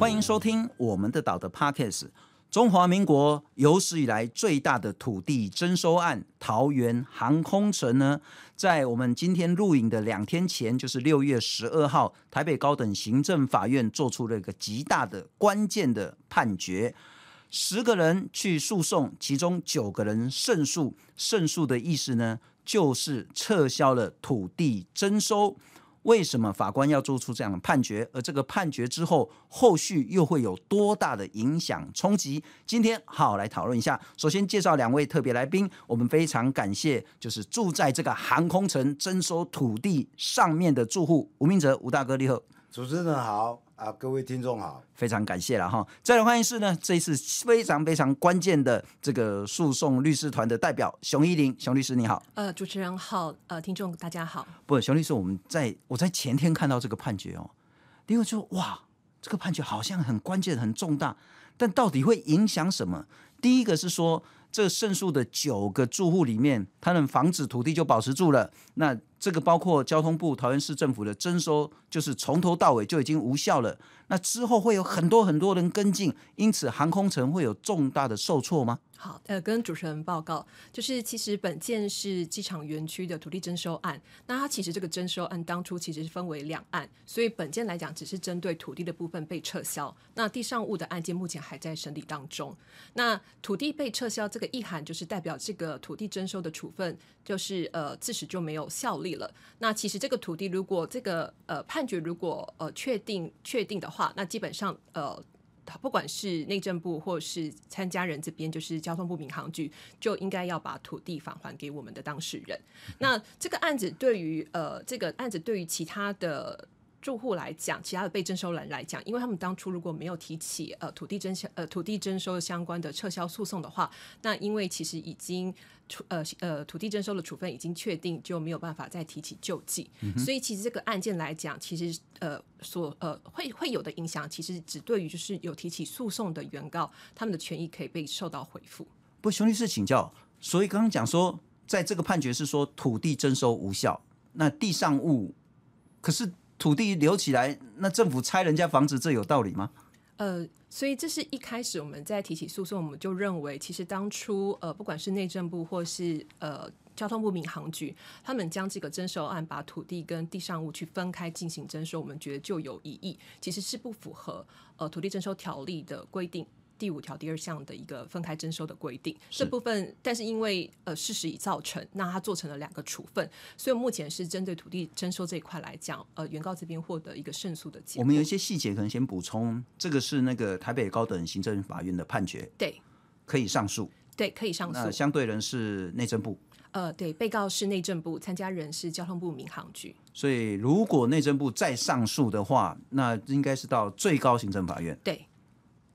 欢迎收听我们的岛的 Podcast。中华民国有史以来最大的土地征收案——桃园航空城呢，在我们今天录影的两天前，就是六月十二号，台北高等行政法院做出了一个极大的关键的判决。十个人去诉讼，其中九个人胜诉。胜诉的意思呢，就是撤销了土地征收。为什么法官要做出这样的判决？而这个判决之后，后续又会有多大的影响冲击？今天好来讨论一下。首先介绍两位特别来宾，我们非常感谢，就是住在这个航空城征收土地上面的住户吴明哲吴大哥，你好，主持人好。啊，各位听众好，非常感谢了哈。再来欢迎是呢，这一次非常非常关键的这个诉讼律师团的代表熊一林，熊律师你好。呃，主持人好，呃，听众大家好。不，熊律师，我们在我在前天看到这个判决哦，因为就哇，这个判决好像很关键、很重大，但到底会影响什么？第一个是说，这胜诉的九个住户里面，他们房子土地就保持住了，那。这个包括交通部、桃园市政府的征收，就是从头到尾就已经无效了。那之后会有很多很多人跟进，因此航空城会有重大的受挫吗？好，呃，跟主持人报告，就是其实本件是机场园区的土地征收案。那它其实这个征收案当初其实是分为两案，所以本件来讲只是针对土地的部分被撤销。那地上物的案件目前还在审理当中。那土地被撤销这个意涵，就是代表这个土地征收的处分就是呃自始就没有效力了。那其实这个土地如果这个呃判决如果呃确定确定的话，那基本上呃。不管是内政部或是参加人这边，就是交通部民航局，就应该要把土地返还给我们的当事人。那这个案子对于呃，这个案子对于其他的。住户来讲，其他的被征收人来讲，因为他们当初如果没有提起呃土地征销呃土地征收相关的撤销诉讼的话，那因为其实已经处呃呃土地征收的处分已经确定，就没有办法再提起救济。嗯、所以其实这个案件来讲，其实呃所呃会会有的影响，其实只对于就是有提起诉讼的原告，他们的权益可以被受到回复。不，熊律师请教，所以刚刚讲说，在这个判决是说土地征收无效，那地上物可是。土地留起来，那政府拆人家房子，这有道理吗？呃，所以这是一开始我们在提起诉讼，我们就认为，其实当初呃，不管是内政部或是呃交通部民航局，他们将这个征收案把土地跟地上物去分开进行征收，我们觉得就有异议，其实是不符合呃土地征收条例的规定。第五条第二项的一个分开征收的规定，这部分，但是因为呃事实已造成，那他做成了两个处分，所以目前是针对土地征收这一块来讲，呃，原告这边获得一个胜诉的结果。我们有一些细节可能先补充，这个是那个台北高等行政法院的判决，对，可以上诉，对，可以上诉。那相对人是内政部，呃，对，被告是内政部，参加人是交通部民航局。所以如果内政部再上诉的话，那应该是到最高行政法院。对。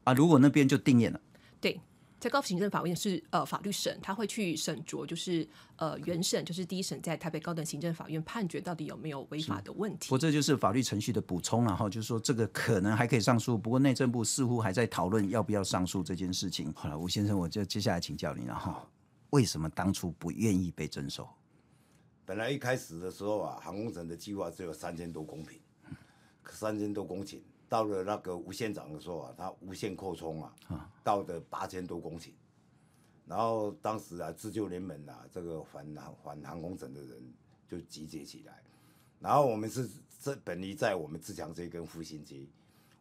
啊，如果那边就定谳了，对，在高行政法院是呃法律审，他会去审酌，就是呃原审，就是第一审在台北高等行政法院判决到底有没有违法的问题。不，这就是法律程序的补充，然后就是说这个可能还可以上诉，不过内政部似乎还在讨论要不要上诉这件事情。好了，吴先生，我就接下来请教你了哈，为什么当初不愿意被征收？本来一开始的时候啊，航空城的计划只有三千多公顷，三千多公顷。到了那个吴县长的时候啊，他无限扩充啊，到的八千多公顷，然后当时啊，自救联盟啊，这个反航反航空城的人就集结起来，然后我们是这本来在我们自强街跟复兴街，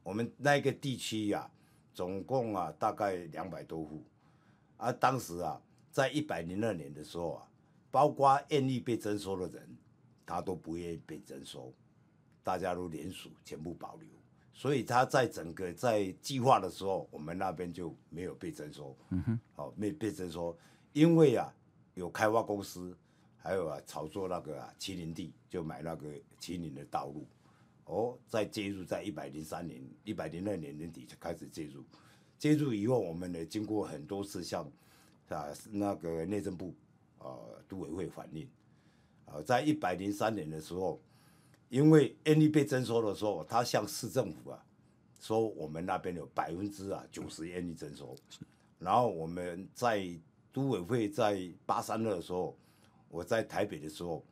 我们那个地区啊，总共啊大概两百多户，而当时啊，在一百零二年的时候啊，包括愿意被征收的人，他都不愿意被征收，大家都联署全部保留。所以他在整个在计划的时候，我们那边就没有被征收，嗯哼，好、哦、没被征收，因为啊有开发公司，还有啊炒作那个啊麒麟地，就买那个麒麟的道路，哦，再介入在一百零三年、一百零二年年底就开始介入，介入以后，我们呢经过很多次向啊那个内政部啊都委会反映，啊在一百零三年的时候。因为 N E 被征收的时候，他向市政府啊说，我们那边有百分之啊九十 N E 征收，然后我们在都委会在八三二的时候，我在台北的时候，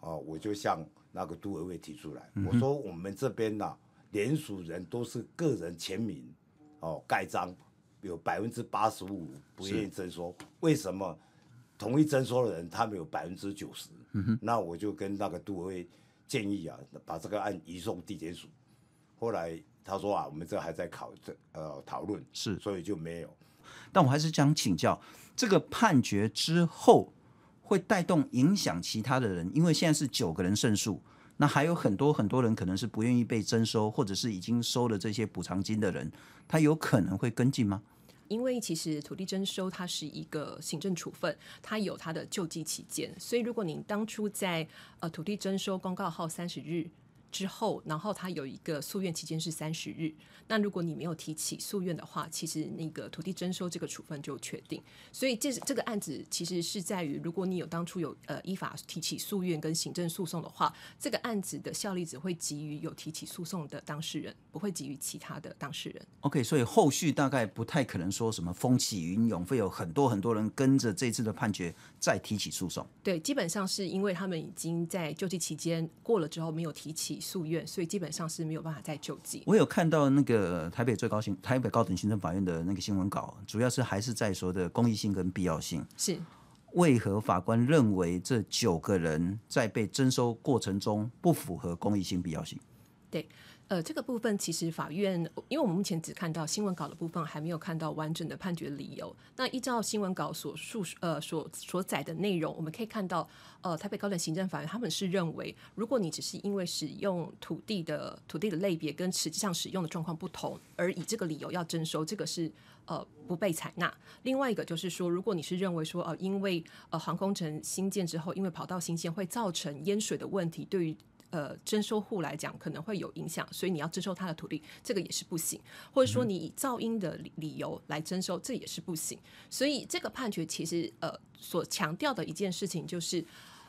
啊，我就向那个都委会提出来，我说我们这边呐联署人都是个人签名哦盖章，有百分之八十五不愿意征收，为什么？同意征收的人他们有百分之九十？那我就跟那个杜委建议啊，把这个案移送地检署。后来他说啊，我们这还在考这呃讨论，是，所以就没有。但我还是想请教，这个判决之后会带动影响其他的人，因为现在是九个人胜诉，那还有很多很多人可能是不愿意被征收，或者是已经收了这些补偿金的人，他有可能会跟进吗？因为其实土地征收它是一个行政处分，它有它的救济期间，所以如果您当初在呃土地征收公告后三十日。之后，然后他有一个诉愿期间是三十日。那如果你没有提起诉愿的话，其实那个土地征收这个处分就确定。所以这这个案子其实是在于，如果你有当初有呃依法提起诉愿跟行政诉讼的话，这个案子的效力只会给予有提起诉讼的当事人，不会给予其他的当事人。OK，所以后续大概不太可能说什么风起云涌，会有很多很多人跟着这次的判决再提起诉讼。对，基本上是因为他们已经在救济期间过了之后没有提起。诉愿，所以基本上是没有办法再救济。我有看到那个台北最高行台北高等行政法院的那个新闻稿，主要是还是在说的公益性跟必要性。是为何法官认为这九个人在被征收过程中不符合公益性必要性？对。呃，这个部分其实法院，因为我们目前只看到新闻稿的部分，还没有看到完整的判决理由。那依照新闻稿所述，呃，所所载的内容，我们可以看到，呃，台北高等行政法院他们是认为，如果你只是因为使用土地的土地的类别跟实际上使用的状况不同，而以这个理由要征收，这个是呃不被采纳。另外一个就是说，如果你是认为说，呃，因为呃航空城新建之后，因为跑道新建会造成淹水的问题，对于呃，征收户来讲可能会有影响，所以你要征收他的土地，这个也是不行。或者说你以噪音的理理由来征收，这也是不行。所以这个判决其实呃所强调的一件事情就是，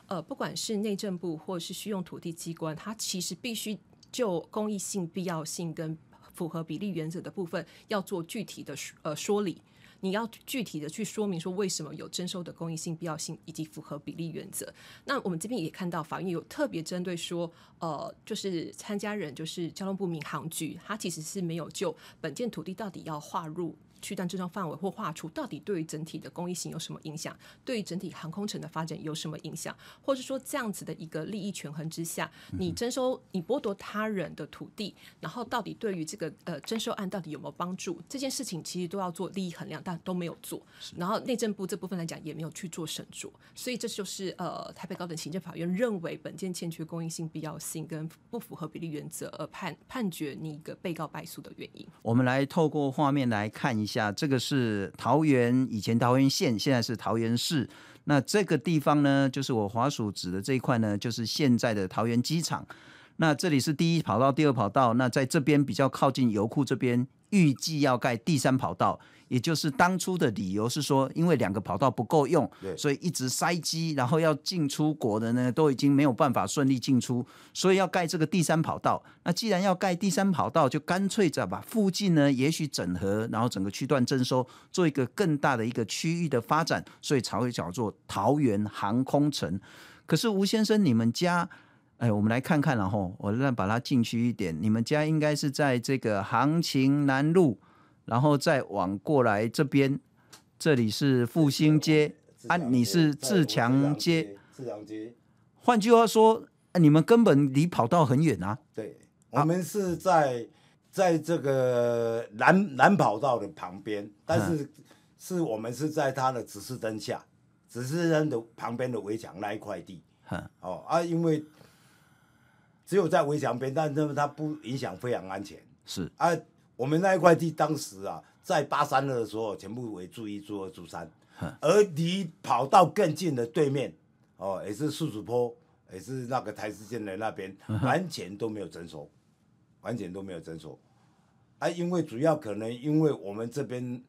呃，不管是内政部或是需用土地机关，它其实必须就公益性、必要性跟符合比例原则的部分，要做具体的呃说理。你要具体的去说明说为什么有征收的公益性、必要性以及符合比例原则。那我们这边也看到法院有特别针对说，呃，就是参加人就是交通部民航局，他其实是没有就本件土地到底要划入。区段征收范围或划出，到底对于整体的公益性有什么影响？对于整体航空城的发展有什么影响？或是说这样子的一个利益权衡之下，你征收、你剥夺他人的土地，然后到底对于这个呃征收案到底有没有帮助？这件事情其实都要做利益衡量，但都没有做。然后内政部这部分来讲也没有去做审酌，所以这就是呃台北高等行政法院认为本件欠缺公益性、必要性跟不符合比例原则而判判决你一个被告败诉的原因。我们来透过画面来看一下。下这个是桃园，以前桃园县，现在是桃园市。那这个地方呢，就是我滑鼠指的这一块呢，就是现在的桃园机场。那这里是第一跑道、第二跑道。那在这边比较靠近油库这边，预计要盖第三跑道。也就是当初的理由是说，因为两个跑道不够用，所以一直塞机，然后要进出国的呢，都已经没有办法顺利进出，所以要盖这个第三跑道。那既然要盖第三跑道，就干脆再把附近呢，也许整合，然后整个区段征收，做一个更大的一个区域的发展，所以才会叫做桃园航空城。可是吴先生，你们家，哎，我们来看看，然后我再把它进去一点，你们家应该是在这个行情南路。然后再往过来这边，这里是复兴街，啊，你是自强街。自强街。换句话说，你们根本离跑道很远啊。对，我们是在在这个南南跑道的旁边，但是是我们是在它的指示灯下，指示灯的旁边的围墙那一块地。哦啊，因为只有在围墙边，但是它不影响飞航安全。是啊。我们那一块地当时啊，在八三二的时候，全部为住一、住二、住三，而离跑道更近的对面，哦，也是树主坡，也是那个台资建的那边，完全都没有征收，完全都没有征收。啊，因为主要可能因为我们这边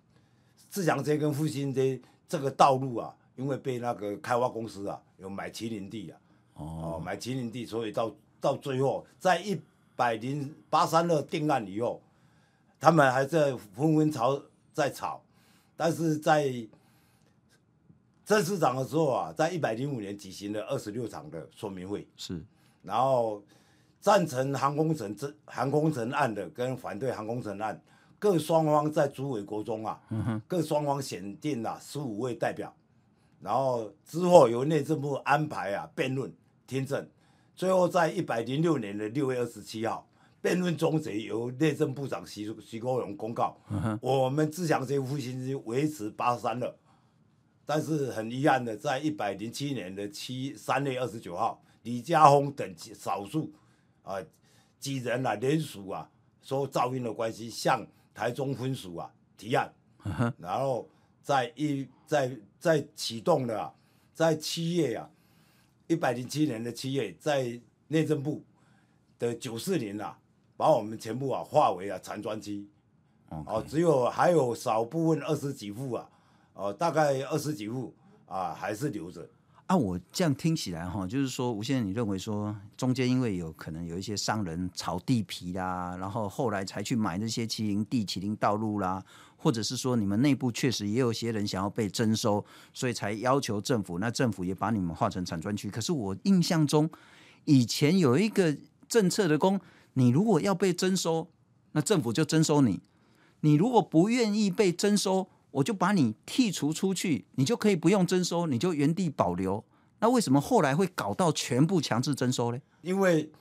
自强街跟复兴街这个道路啊，因为被那个开发公司啊有买麒麟地啊，哦，买麒麟地，所以到到最后，在一百零八三二定案以后。他们还在纷纷吵，在吵，但是在郑市长的时候啊，在一百零五年举行了二十六场的说明会，是，然后赞成航空城这航空城案的跟反对航空城案，各双方在主委国中啊，各双方选定了十五位代表，然后之后由内政部安排啊辩论听证，最后在一百零六年的六月二十七号，辩论终结，由内政部长徐徐国勇公告，我们自强街复兴区维持八十三了。但是很遗憾的，在一百零七年的七三月二十九号，李家峰等少数啊几人啊联署啊，说噪音的关系，向台中分署啊提案，然后在一在在启动了、啊，在七月啊，一百零七年的七月，在内政部的九四年啊，把我们全部啊划为啊残砖区，哦只有还有少部分二十几户啊。哦，大概二十几户啊，还是留着啊。我这样听起来哈，就是说，吴先生，你认为说中间因为有可能有一些商人炒地皮啦，然后后来才去买那些麒麟地、麒麟道路啦，或者是说你们内部确实也有些人想要被征收，所以才要求政府，那政府也把你们划成产专区。可是我印象中以前有一个政策的公，你如果要被征收，那政府就征收你；你如果不愿意被征收，我就把你剔除出去，你就可以不用征收，你就原地保留。那为什么后来会搞到全部强制征收呢？因为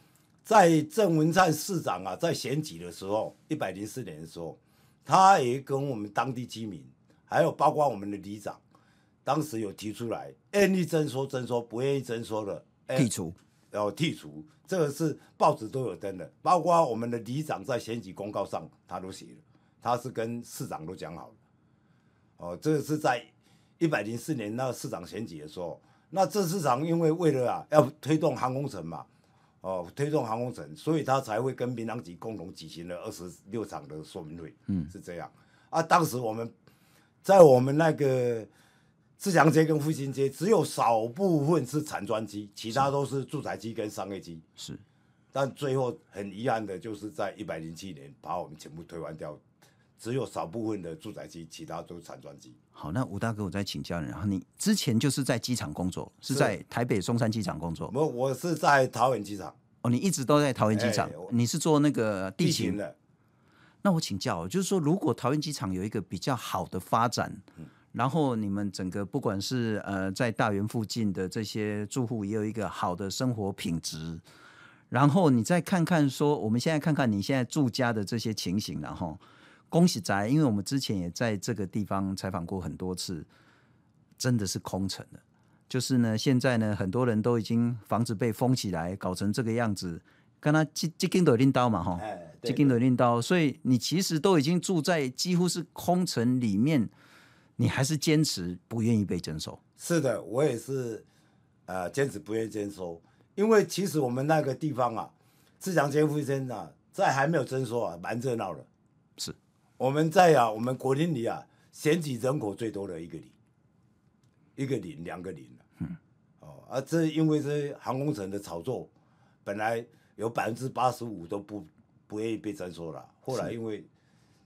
在郑文灿市长啊，在选举的时候，一百零四年的时候，他也跟我们当地居民，还有包括我们的里长，当时有提出来，愿意征收征收，不愿意征收的剔除，然后剔除。这个是报纸都有登的，包括我们的里长在选举公告上他都写了，他是跟市长都讲好了。哦，这个是在一百零四年那个市长选举的时候，那这市长因为为了啊要推动航空城嘛，哦，推动航空城，所以他才会跟民航局共同举行了二十六场的说明会，嗯，是这样。啊，当时我们在我们那个自强街跟复兴街，只有少部分是产专区，其他都是住宅区跟商业区，是。但最后很遗憾的就是在一百零七年把我们全部推完掉。只有少部分的住宅区，其他都是产专机。好，那吴大哥，我再请教你。然后你之前就是在机场工作，是在台北松山机场工作？我我是在桃园机场。哦，你一直都在桃园机场？欸、你是做那个地勤，地勤的？那我请教，就是说，如果桃园机场有一个比较好的发展，嗯、然后你们整个不管是呃在大园附近的这些住户也有一个好的生活品质，然后你再看看说，我们现在看看你现在住家的这些情形，然后。恭喜宅，因为我们之前也在这个地方采访过很多次，真的是空城了。就是呢，现在呢，很多人都已经房子被封起来，搞成这个样子。跟他这这根的领刀嘛，哈，这根的领刀，所以你其实都已经住在几乎是空城里面，你还是坚持不愿意被征收。是的，我也是，呃，坚持不愿意征收，因为其实我们那个地方啊，自强街附近啊，在还没有征收啊，蛮热闹的。是。我们在啊，我们国林里啊，选举人口最多的一个里，一个里两个里嗯，哦，啊，这因为这航空城的炒作，本来有百分之八十五都不不愿意被征收了。后来因为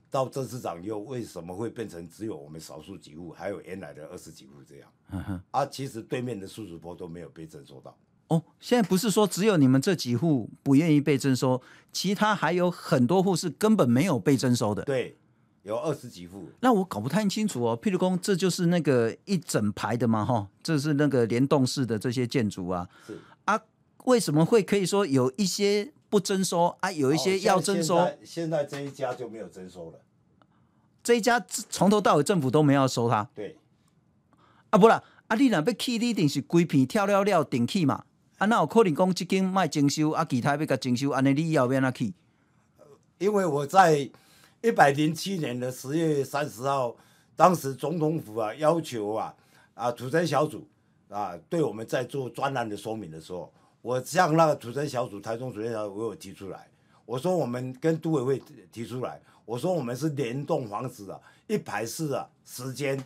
到郑市长以后，为什么会变成只有我们少数几户，还有原来的二十几户这样？嗯，啊，其实对面的数十坡都没有被征收到。哦，现在不是说只有你们这几户不愿意被征收，其他还有很多户是根本没有被征收的。对。有二十几户，那我搞不太清楚哦。譬如说，这就是那个一整排的嘛，哈，这是那个联动式的这些建筑啊。是啊，为什么会可以说有一些不征收啊，有一些要征收？现在，现在这一家就没有征收了。这一家从头到尾政府都没有收他。对。啊，不啦，啊，你若要去，你一定是规片跳了了顶去嘛。啊，那有可能讲这间卖征收，啊，其他要甲征收，安尼你要要哪去？因为我在。一百零七年的十月三十号，当时总统府啊要求啊啊土城小组啊对我们在做专栏的说明的时候，我向那个土城小组、台中土城小组我有提出来，我说我们跟都委会提出来，我说我们是联动房子啊，一排式啊时间，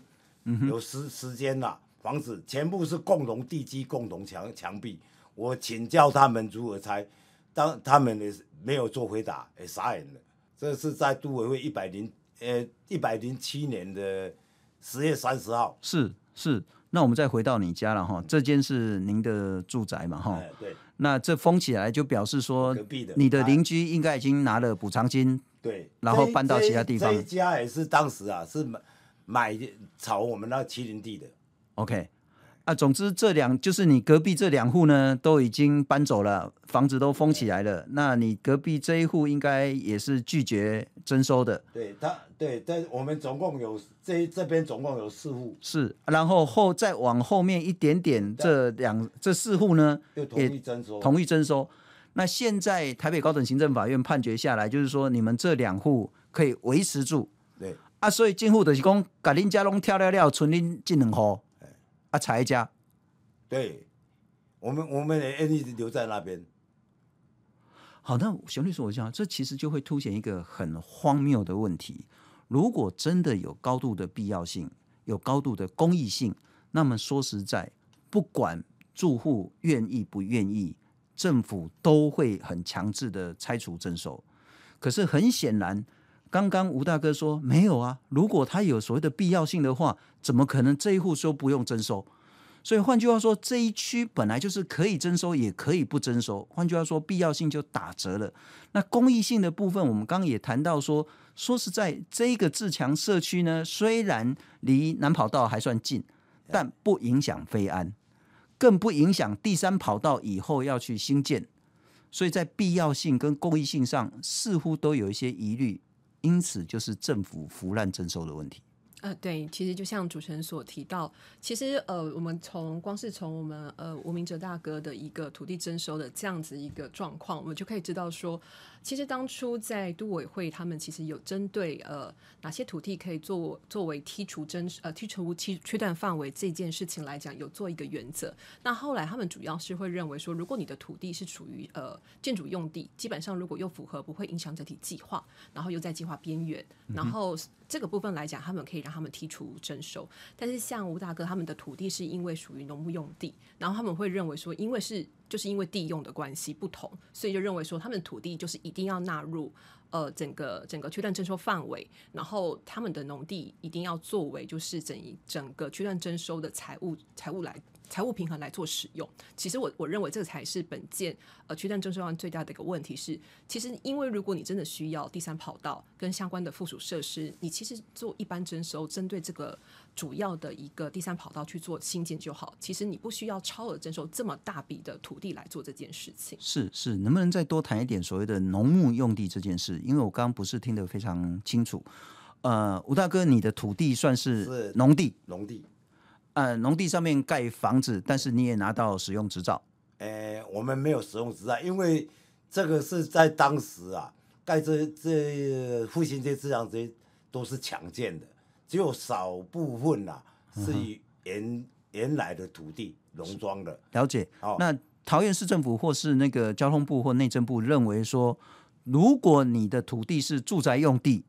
有时时间呐房子，全部是共同地基、共同墙墙壁，我请教他们如何拆，当他们也没有做回答，也傻眼了。这是在都委会一百零呃一百零七年的十月三十号。是是，那我们再回到你家了哈，这间是您的住宅嘛哈？对。那这封起来就表示说，隔壁的你的邻居应该已经拿了补偿金，对，然后搬到其他地方。这一家也是当时啊，是买买炒我们那麒麟地的。OK。啊，总之这两就是你隔壁这两户呢，都已经搬走了，房子都封起来了。那你隔壁这一户应该也是拒绝征收的。对他，对，但我们总共有这这边总共有四户。是，然后后再往后面一点点，这两这四户呢，又同意征收，同意征收。那现在台北高等行政法院判决下来，就是说你们这两户可以维持住。对啊，所以进户就是讲，把恁家拢跳了了，存恁这两户。啊，才家，对，我们我们也一直留在那边。好，那熊律师，我讲，这其实就会凸显一个很荒谬的问题：如果真的有高度的必要性，有高度的公益性，那么说实在，不管住户愿意不愿意，政府都会很强制的拆除征收。可是很显然。刚刚吴大哥说没有啊，如果他有所谓的必要性的话，怎么可能这一户说不用征收？所以换句话说，这一区本来就是可以征收，也可以不征收。换句话说，必要性就打折了。那公益性的部分，我们刚刚也谈到说，说实在，这个自强社区呢，虽然离南跑道还算近，但不影响飞安，更不影响第三跑道以后要去新建。所以在必要性跟公益性上，似乎都有一些疑虑。因此，就是政府腐烂征收的问题。呃，对，其实就像主持人所提到，其实呃，我们从光是从我们呃吴明哲大哥的一个土地征收的这样子一个状况，我们就可以知道说。其实当初在都委会，他们其实有针对呃哪些土地可以作作为剔除征呃剔除区区段范围这件事情来讲，有做一个原则。那后来他们主要是会认为说，如果你的土地是处于呃建筑用地，基本上如果又符合不会影响整体计划，然后又在计划边缘，然后这个部分来讲，他们可以让他们剔除征收。但是像吴大哥他们的土地是因为属于农牧用地，然后他们会认为说，因为是。就是因为地用的关系不同，所以就认为说他们的土地就是一定要纳入呃整个整个区段征收范围，然后他们的农地一定要作为就是整一整个区段征收的财务财务来。财务平衡来做使用，其实我我认为这才是本件呃区段征收案最大的一个问题是，其实因为如果你真的需要第三跑道跟相关的附属设施，你其实做一般征收，针对这个主要的一个第三跑道去做新建就好，其实你不需要超额征收这么大笔的土地来做这件事情。是是，能不能再多谈一点所谓的农牧用地这件事？因为我刚刚不是听得非常清楚。呃，吴大哥，你的土地算是农地？农地。呃，农地上面盖房子，但是你也拿到使用执照。呃，我们没有使用执照，因为这个是在当时啊，盖这这复兴街这样这些都是强建的，只有少部分呐、啊、是以原、嗯、原来的土地农庄的。了解。哦、那桃园市政府或是那个交通部或内政部认为说，如果你的土地是住宅用地，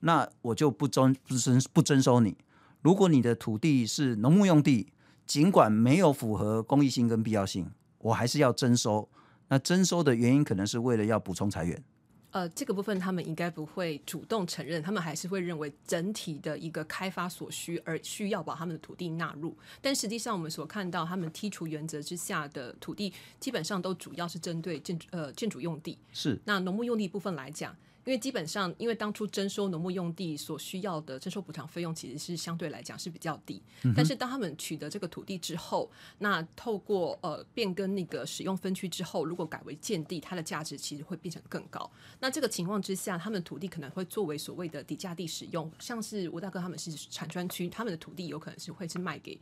那我就不征不征不征收你。如果你的土地是农牧用地，尽管没有符合公益性跟必要性，我还是要征收。那征收的原因可能是为了要补充财源。呃，这个部分他们应该不会主动承认，他们还是会认为整体的一个开发所需而需要把他们的土地纳入。但实际上，我们所看到他们剔除原则之下的土地，基本上都主要是针对建呃建筑用地。是。那农牧用地部分来讲。因为基本上，因为当初征收农牧用地所需要的征收补偿费用，其实是相对来讲是比较低。嗯、但是当他们取得这个土地之后，那透过呃变更那个使用分区之后，如果改为建地，它的价值其实会变成更高。那这个情况之下，他们土地可能会作为所谓的底价地使用，像是吴大哥他们是产专区，他们的土地有可能是会是卖给。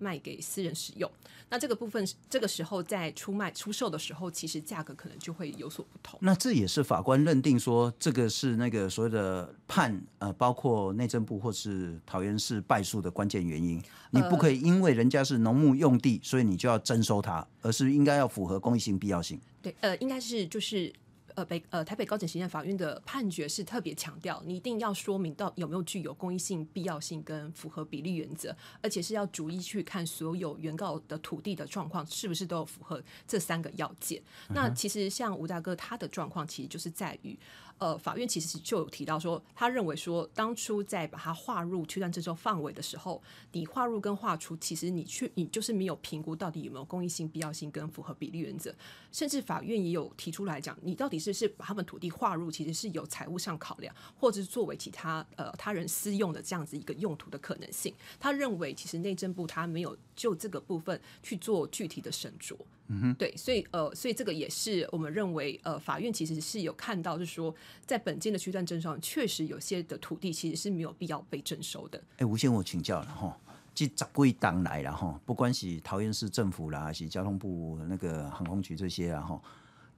卖给私人使用，那这个部分这个时候在出卖出售的时候，其实价格可能就会有所不同。那这也是法官认定说，这个是那个所谓的判呃，包括内政部或是桃园市败诉的关键原因。你不可以因为人家是农牧用地，所以你就要征收它，而是应该要符合公益性必要性。对，呃，应该是就是。呃，北呃台北高等行政法院的判决是特别强调，你一定要说明到有没有具有公益性、必要性跟符合比例原则，而且是要逐一去看所有原告的土地的状况是不是都有符合这三个要件。嗯、那其实像吴大哥他的状况，其实就是在于。呃，法院其实就有提到说，他认为说，当初在把它划入区段征收范围的时候，你划入跟划出，其实你去你就是没有评估到底有没有公益性、必要性跟符合比例原则。甚至法院也有提出来讲，你到底是是把他们土地划入，其实是有财务上考量，或者是作为其他呃他人私用的这样子一个用途的可能性。他认为，其实内政部他没有就这个部分去做具体的审酌。嗯哼，对，所以呃，所以这个也是我们认为呃，法院其实是有看到，就是说，在本件的区段征收上，确实有些的土地其实是没有必要被征收的。哎，吴先我请教了哈。即十几档来了哈，不管是桃园市政府啦，还是交通部那个航空局这些啊哈，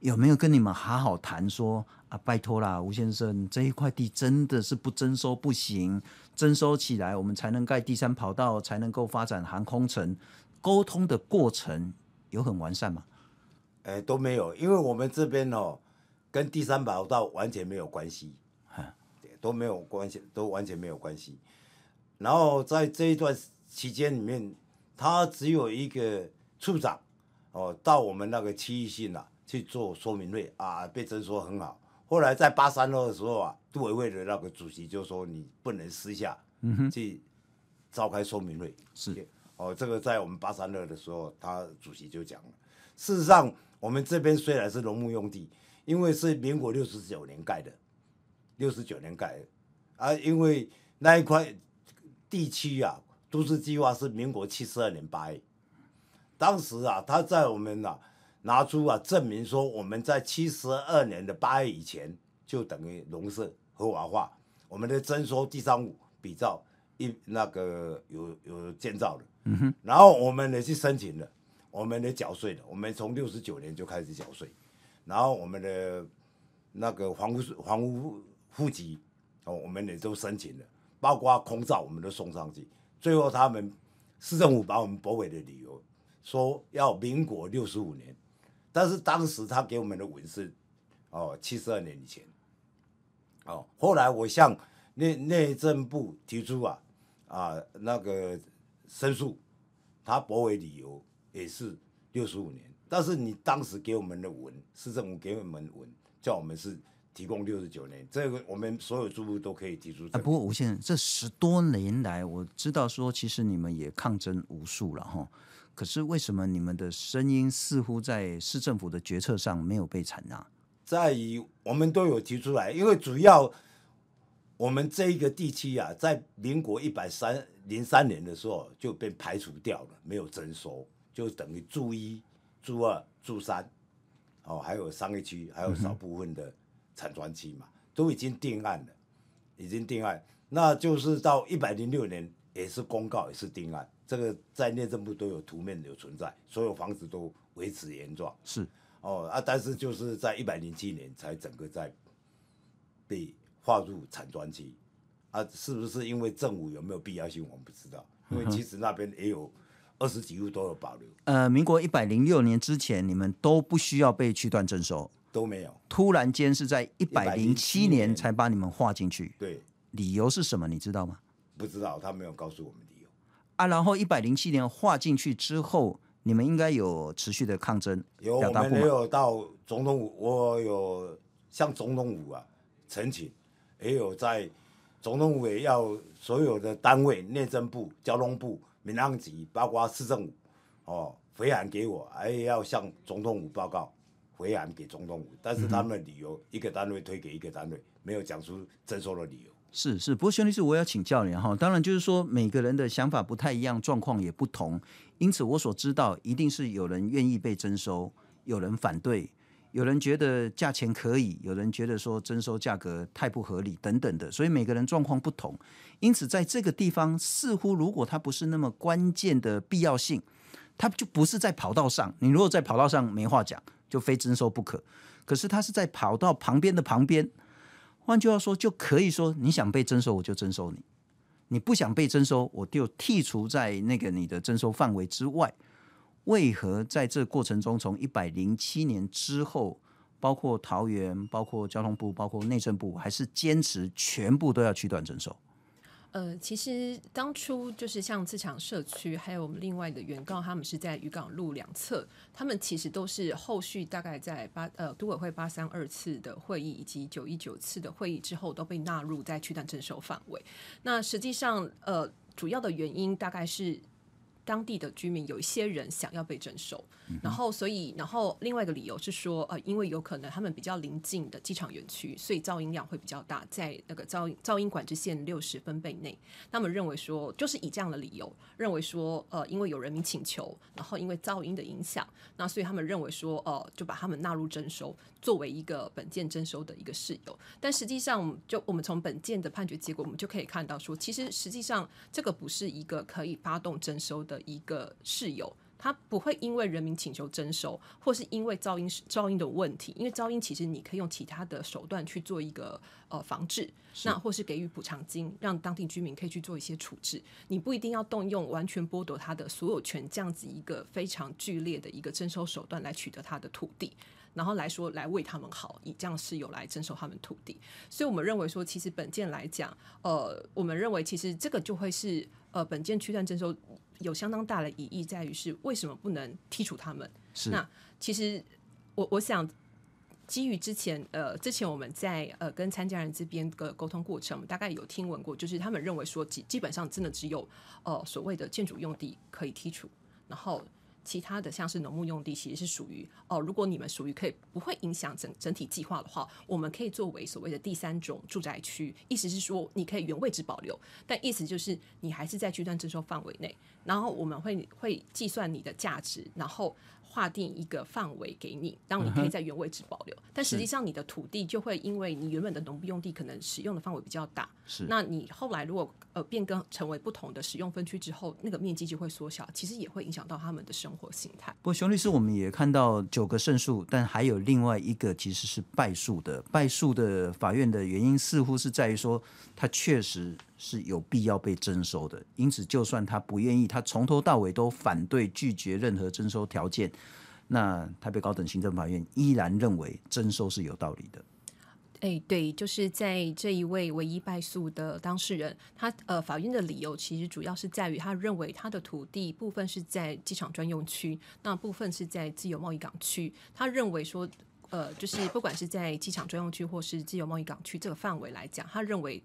有没有跟你们好好谈说啊？拜托啦，吴先生，这一块地真的是不征收不行，征收起来我们才能盖第三跑道，才能够发展航空城。沟通的过程有很完善吗？哎，都没有，因为我们这边哦，跟第三跑道完全没有关系，都没有关系，都完全没有关系。然后在这一段。期间里面，他只有一个处长哦，到我们那个区域性啊去做说明会啊，被征收很好。后来在八三二的时候啊，杜委会的那个主席就说你不能私下去召开说明会。嗯、是哦，这个在我们八三二的时候，他主席就讲了。事实上，我们这边虽然是农牧用地，因为是民国六十九年盖的，六十九年盖的啊，因为那一块地区啊。都市计划是民国七十二年八月，当时啊，他在我们啊拿出啊证明说，我们在七十二年的八月以前就等于农舍合法化，我们的征收地上物比照一那个有有建造的，嗯哼，然后我们呢去申请了，我们呢缴税了，我们从六十九年就开始缴税，然后我们的那个房屋房屋户籍哦，我们也都申请了，包括空照我们都送上去。最后，他们市政府把我们驳回的理由说要民国六十五年，但是当时他给我们的文是哦七十二年以前，哦，后来我向内内政部提出啊啊那个申诉，他驳回理由也是六十五年，但是你当时给我们的文，市政府给我们文叫我们是。提供六十九年，这个我们所有住户都可以提出。啊，不过吴先生，这十多年来，我知道说，其实你们也抗争无数了哈。可是为什么你们的声音似乎在市政府的决策上没有被采纳？在于我们都有提出来，因为主要我们这一个地区啊，在民国一百三零三年的时候就被排除掉了，没有征收，就等于住一、住二、住三，哦，还有商业区，还有少部分的。嗯产专区嘛，都已经定案了，已经定案，那就是到一百零六年也是公告，也是定案，这个在内政部都有图面有存在，所有房子都维持原状。是哦啊，但是就是在一百零七年才整个在被划入产专期啊，是不是因为政府有没有必要性，我们不知道，因为其实那边也有二十几户都有保留。呃，民国一百零六年之前，你们都不需要被区段征收。都没有，突然间是在一百零七年才把你们划进去。对，理由是什么？你知道吗？不知道，他没有告诉我们理由。啊，然后一百零七年划进去之后，你们应该有持续的抗争。有，我们也有到总统府，我有向总统府啊陈情，也有在总统府也要所有的单位，内政部、交通部、民航局，包括市政府，哦，回函给我，还要向总统府报告。回函给总统府，但是他们的理由、嗯、一个单位推给一个单位，没有讲出征收的理由。是是，不过兄弟是我要请教你哈，当然就是说每个人的想法不太一样，状况也不同，因此我所知道一定是有人愿意被征收，有人反对，有人觉得价钱可以，有人觉得说征收价格太不合理等等的，所以每个人状况不同，因此在这个地方似乎如果它不是那么关键的必要性，它就不是在跑道上，你如果在跑道上没话讲。就非征收不可，可是它是在跑道旁边的旁边，换句话说，就可以说你想被征收，我就征收你；你不想被征收，我就剔除在那个你的征收范围之外。为何在这过程中，从一百零七年之后，包括桃园、包括交通部、包括内政部，还是坚持全部都要区段征收？呃，其实当初就是像自强社区，还有我们另外的原告，他们是在渔港路两侧，他们其实都是后续大概在八呃都委会八三二次的会议以及九一九次的会议之后，都被纳入在区段征收范围。那实际上，呃，主要的原因大概是。当地的居民有一些人想要被征收，然后所以，然后另外一个理由是说，呃，因为有可能他们比较临近的机场园区，所以噪音量会比较大，在那个噪音噪音管制线六十分贝内，他们认为说，就是以这样的理由，认为说，呃，因为有人民请求，然后因为噪音的影响，那所以他们认为说，呃，就把他们纳入征收，作为一个本件征收的一个事由。但实际上，就我们从本件的判决结果，我们就可以看到说，其实实际上这个不是一个可以发动征收的。的一个室友，他不会因为人民请求征收，或是因为噪音噪音的问题，因为噪音其实你可以用其他的手段去做一个呃防治，那或是给予补偿金，让当地居民可以去做一些处置。你不一定要动用完全剥夺他的所有权这样子一个非常剧烈的一个征收手段来取得他的土地，然后来说来为他们好，以这样室友来征收他们土地。所以我们认为说，其实本件来讲，呃，我们认为其实这个就会是呃本件区段征收。有相当大的疑义在于是为什么不能剔除他们？是那其实我我想基于之前呃之前我们在呃跟参加人这边的沟通过程，我们大概有听闻过，就是他们认为说基基本上真的只有呃所谓的建筑用地可以剔除，然后。其他的像是农牧用地，其实是属于哦，如果你们属于可以不会影响整整体计划的话，我们可以作为所谓的第三种住宅区。意思是说，你可以原位置保留，但意思就是你还是在区段征收范围内，然后我们会会计算你的价值，然后。划定一个范围给你，让你可以在原位置保留，嗯、但实际上你的土地就会因为你原本的农业用地可能使用的范围比较大，是，那你后来如果呃变更成为不同的使用分区之后，那个面积就会缩小，其实也会影响到他们的生活形态。不过熊律师，我们也看到九个胜诉，但还有另外一个其实是败诉的，败诉的法院的原因似乎是在于说，他确实。是有必要被征收的，因此就算他不愿意，他从头到尾都反对拒绝任何征收条件，那台北高等行政法院依然认为征收是有道理的。哎，对，就是在这一位唯一败诉的当事人，他呃，法院的理由其实主要是在于他认为他的土地部分是在机场专用区，那部分是在自由贸易港区，他认为说，呃，就是不管是在机场专用区或是自由贸易港区这个范围来讲，他认为。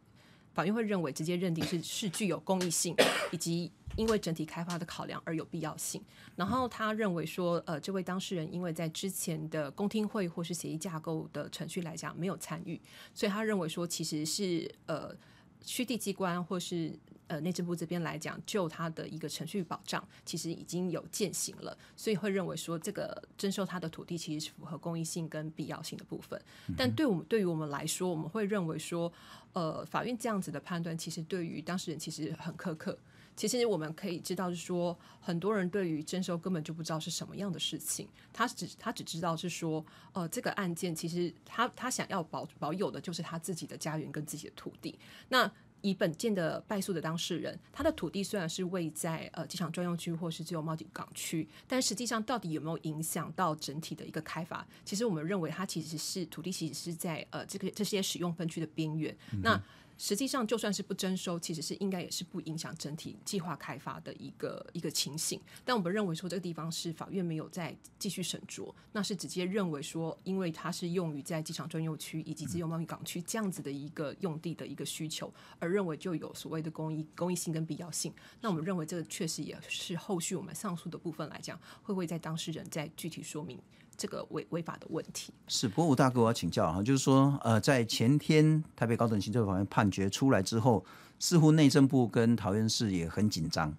法院会认为直接认定是是具有公益性，以及因为整体开发的考量而有必要性。然后他认为说，呃，这位当事人因为在之前的公听会或是协议架构的程序来讲没有参与，所以他认为说其实是呃区地机关或是。呃，内政部这边来讲，就他的一个程序保障，其实已经有践行了，所以会认为说，这个征收他的土地其实是符合公益性跟必要性的部分。但对我们对于我们来说，我们会认为说，呃，法院这样子的判断，其实对于当事人其实很苛刻。其实我们可以知道，是说很多人对于征收根本就不知道是什么样的事情，他只他只知道是说，呃，这个案件其实他他想要保保有的就是他自己的家园跟自己的土地。那以本件的败诉的当事人，他的土地虽然是位在呃机场专用区或是自由贸易港区，但实际上到底有没有影响到整体的一个开发？其实我们认为，它其实是土地其实是在呃这个这些使用分区的边缘。嗯、那实际上，就算是不征收，其实是应该也是不影响整体计划开发的一个一个情形。但我们认为说，这个地方是法院没有再继续审酌，那是直接认为说，因为它是用于在机场专用区以及自由贸易港区这样子的一个用地的一个需求，而认为就有所谓的公益公益性跟必要性。那我们认为这个确实也是后续我们上诉的部分来讲，会不会在当事人再具体说明。这个违违法的问题是，不过吴大哥，我要请教哈，就是说，呃，在前天台北高等行政法院判决出来之后，似乎内政部跟桃园市也很紧张，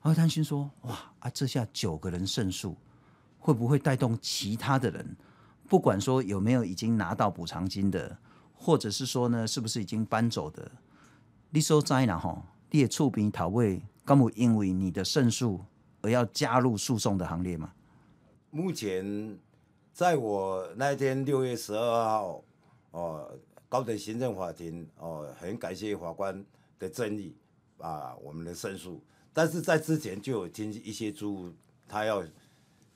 会担心说，哇啊，这下九个人胜诉，会不会带动其他的人，不管说有没有已经拿到补偿金的，或者是说呢，是不是已经搬走的，你说在哪？哈，你的厝边头尾，敢有因为你的胜诉而要加入诉讼的行列吗？目前，在我那天六月十二号，哦，高等行政法庭哦，很感谢法官的正义啊，我们的申诉。但是在之前就有听一些住户他要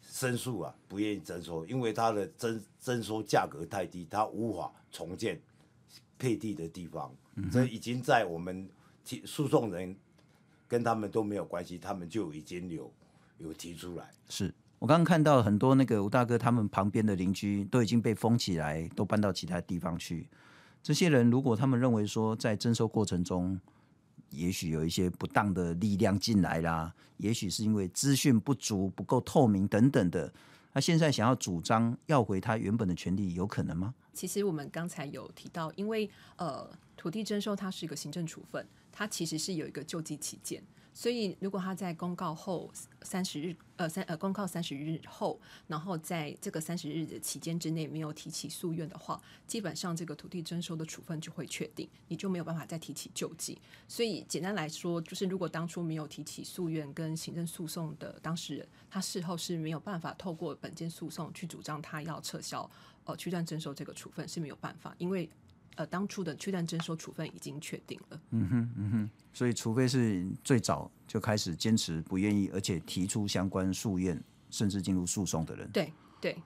申诉啊，不愿意征收，因为他的征征收价格太低，他无法重建配地的地方。这已经在我们提诉讼人跟他们都没有关系，他们就已经有有提出来。是我刚刚看到很多那个吴大哥他们旁边的邻居都已经被封起来，都搬到其他地方去。这些人如果他们认为说在征收过程中，也许有一些不当的力量进来啦，也许是因为资讯不足、不够透明等等的，他现在想要主张要回他原本的权利，有可能吗？其实我们刚才有提到，因为呃，土地征收它是一个行政处分，它其实是有一个救济期间。所以，如果他在公告后三十日，呃三呃公告三十日后，然后在这个三十日的期间之内没有提起诉愿的话，基本上这个土地征收的处分就会确定，你就没有办法再提起救济。所以简单来说，就是如果当初没有提起诉愿跟行政诉讼的当事人，他事后是没有办法透过本件诉讼去主张他要撤销呃区段征收这个处分是没有办法，因为。呃，当初的去蛋征收处分已经确定了。嗯哼，嗯哼，所以除非是最早就开始坚持不愿意，而且提出相关诉愿，甚至进入诉讼的人，对对，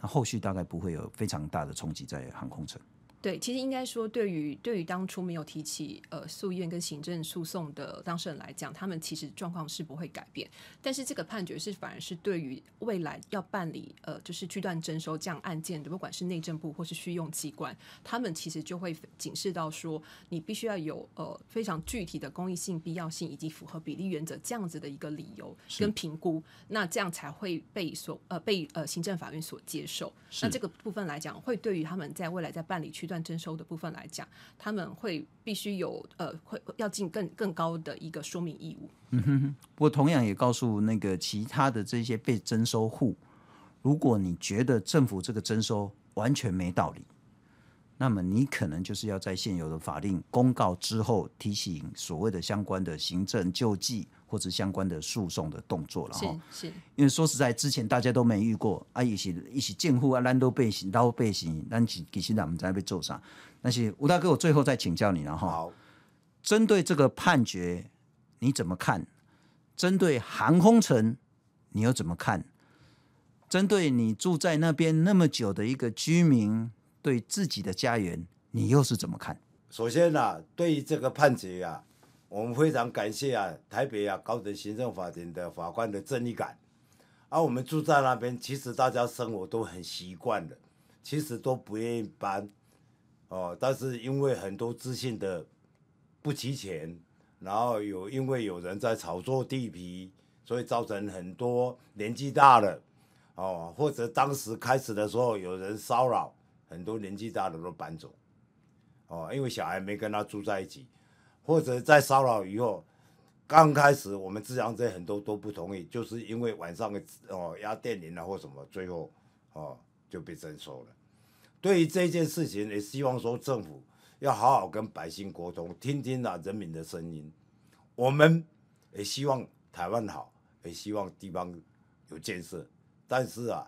那后续大概不会有非常大的冲击在航空城。对，其实应该说，对于对于当初没有提起呃诉愿跟行政诉讼的当事人来讲，他们其实状况是不会改变。但是这个判决是反而是对于未来要办理呃就是区段征收这样案件的，不管是内政部或是续用机关，他们其实就会警示到说，你必须要有呃非常具体的公益性、必要性以及符合比例原则这样子的一个理由跟评估，那这样才会被所呃被呃行政法院所接受。那这个部分来讲，会对于他们在未来在办理区段征收的部分来讲，他们会必须有呃，会要尽更更高的一个说明义务。嗯哼哼。不过同样也告诉那个其他的这些被征收户，如果你觉得政府这个征收完全没道理，那么你可能就是要在现有的法令公告之后提醒所谓的相关的行政救济。或者相关的诉讼的动作了哈，是，因为说实在，之前大家都没遇过啊，一起一起建户啊，烂都被洗，都被洗，但其其实我们在被揍上。但是吴大哥，我最后再请教你了哈。好，针对这个判决你怎么看？针对航空城你又怎么看？针对你住在那边那么久的一个居民，对自己的家园你又是怎么看？首先呢、对于这个判决啊。我们非常感谢啊，台北啊高等行政法庭的法官的正义感。而、我们住在那边，其实大家生活都很习惯的，其实都不愿意搬。哦，但是因为很多资讯的不齐全，然后有因为有人在炒作地皮，所以造成很多年纪大了，哦，或者当时开始的时候有人骚扰，很多年纪大的都搬走。哦，因为小孩没跟他住在一起。或者在骚扰以后，刚开始我们治安这很多都不同意，就是因为晚上哦压电铃啊或什么，最后哦就被征收了。对于这件事情，也希望说政府要好好跟百姓沟通，听听啊人民的声音。我们也希望台湾好，也希望地方有建设，但是啊，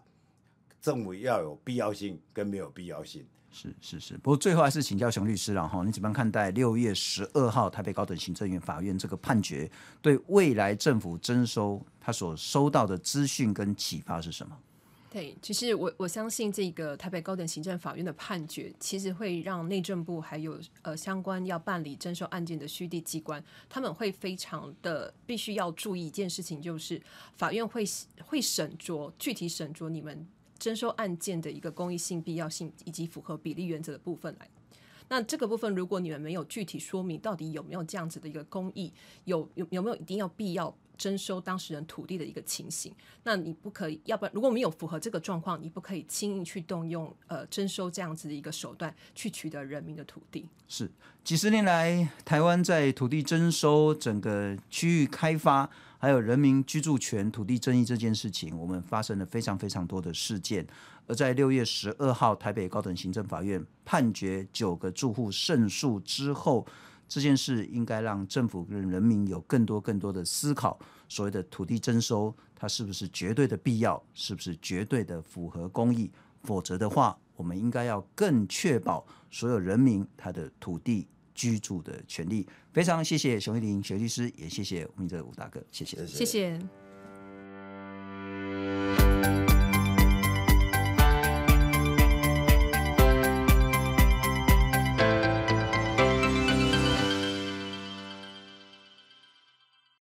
政府要有必要性跟没有必要性。是是是，不过最后还是请教熊律师了哈，你怎么样看待六月十二号台北高等行政院法院这个判决，对未来政府征收他所收到的资讯跟启发是什么？对，其实我我相信这个台北高等行政法院的判决，其实会让内政部还有呃相关要办理征收案件的虚地机关，他们会非常的必须要注意一件事情，就是法院会会审酌具体审酌你们。征收案件的一个公益性、必要性以及符合比例原则的部分来，那这个部分如果你们没有具体说明到底有没有这样子的一个公益，有有有没有一定要必要征收当事人土地的一个情形，那你不可以，要不然如果没有符合这个状况，你不可以轻易去动用呃征收这样子的一个手段去取得人民的土地。是几十年来，台湾在土地征收整个区域开发。还有人民居住权、土地争议这件事情，我们发生了非常非常多的事件。而在六月十二号，台北高等行政法院判决九个住户胜诉之后，这件事应该让政府跟人民有更多更多的思考：所谓的土地征收，它是不是绝对的必要？是不是绝对的符合公益？否则的话，我们应该要更确保所有人民他的土地。居住的权利，非常谢谢熊玉林熊律师，也谢谢我们的吴大哥，谢谢，谢谢。